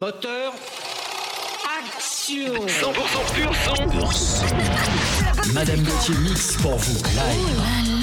Moteur. Action 100% pur son. Madame Gauthier mix pour vous live.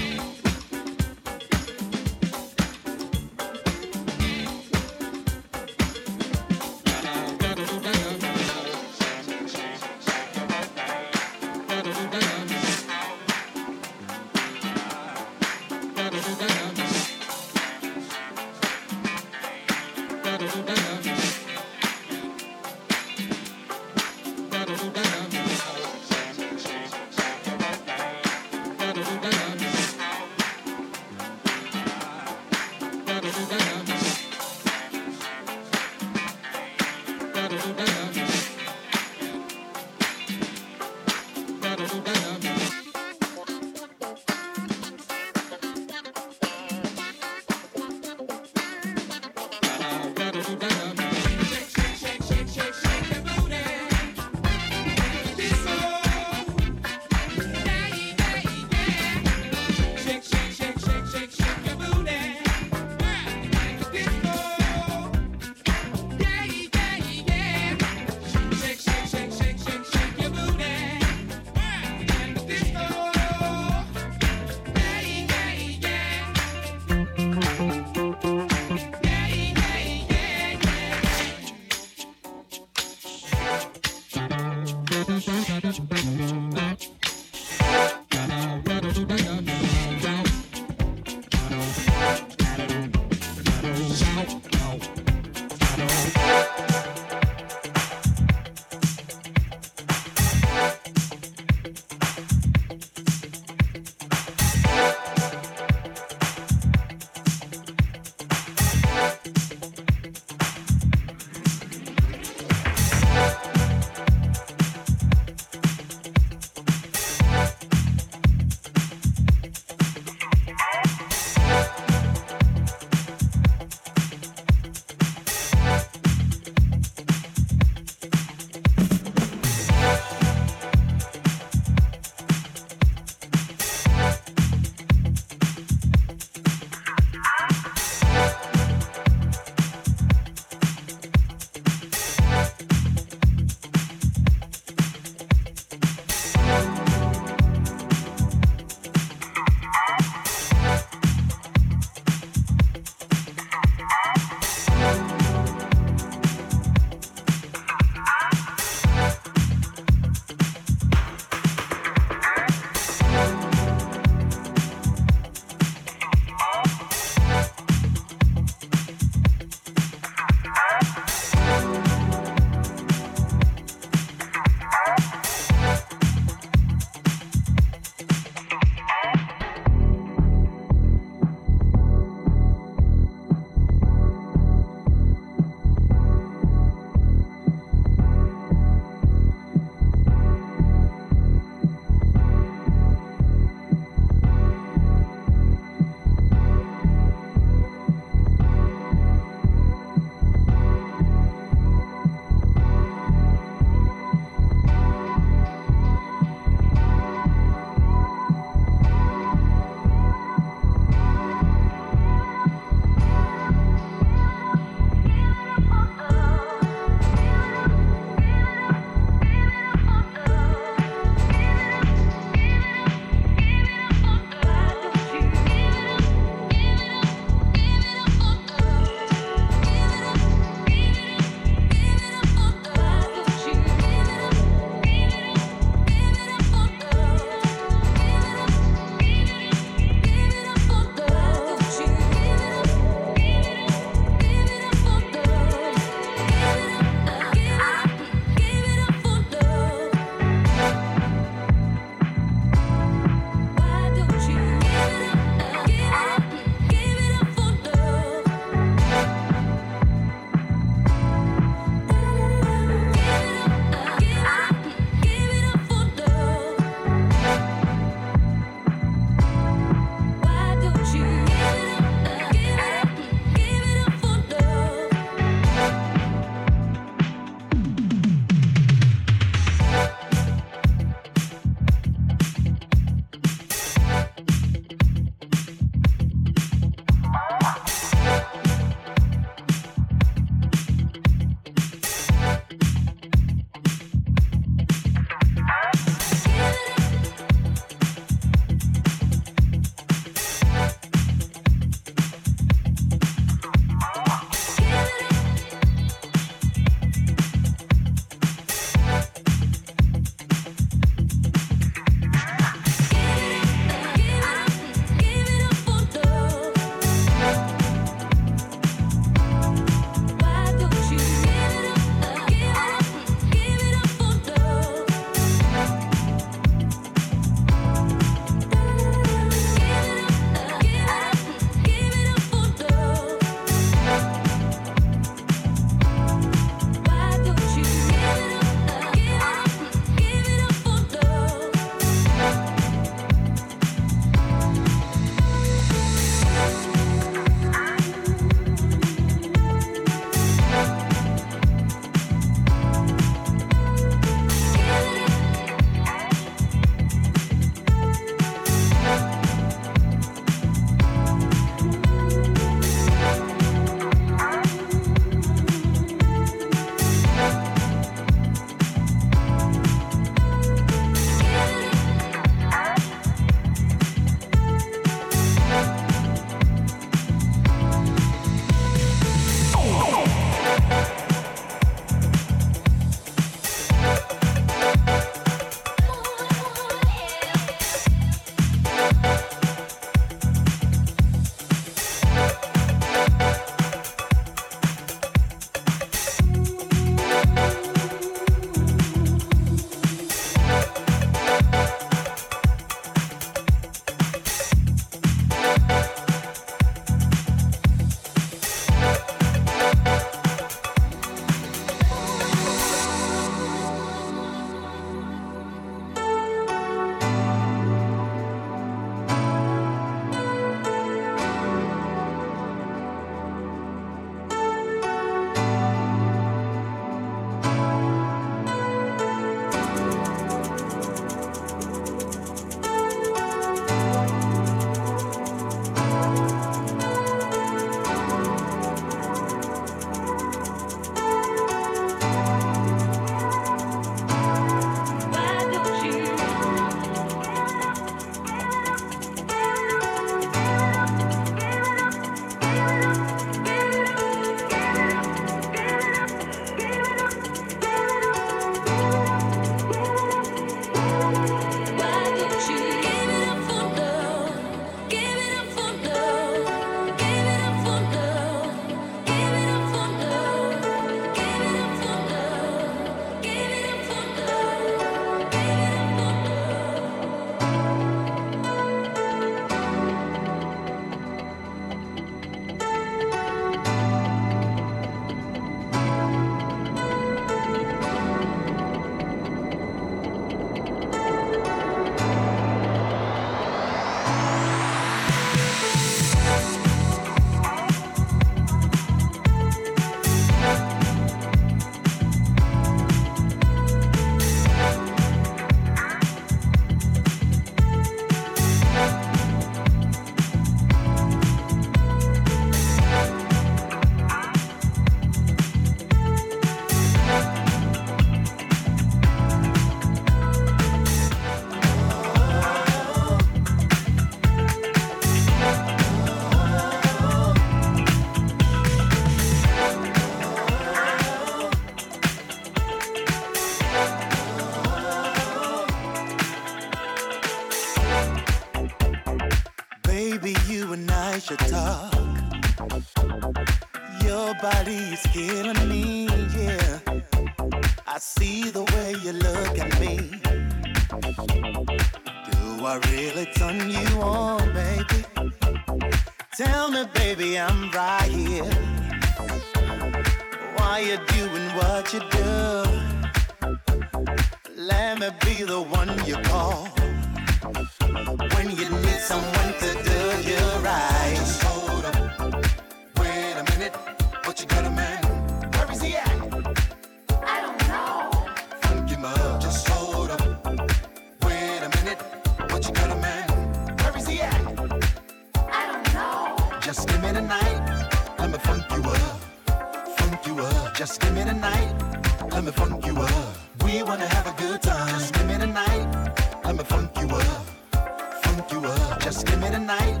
Just give me the night,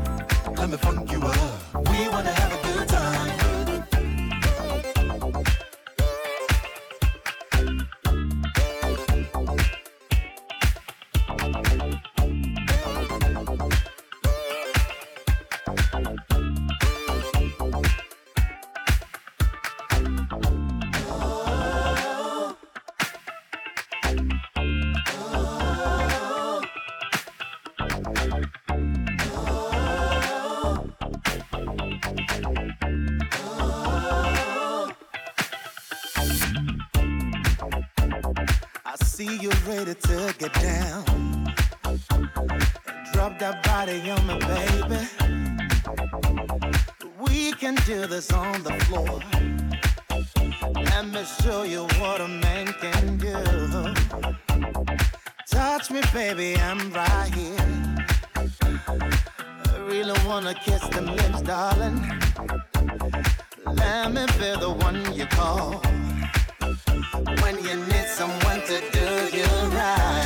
let me funk you up. We wanna have a good time. Get down. Drop that body on me, baby. We can do this on the floor. Let me show you what a man can do. Touch me, baby, I'm right here. I really wanna kiss them lips, darling. Let me be the one you call when you need someone to do you right.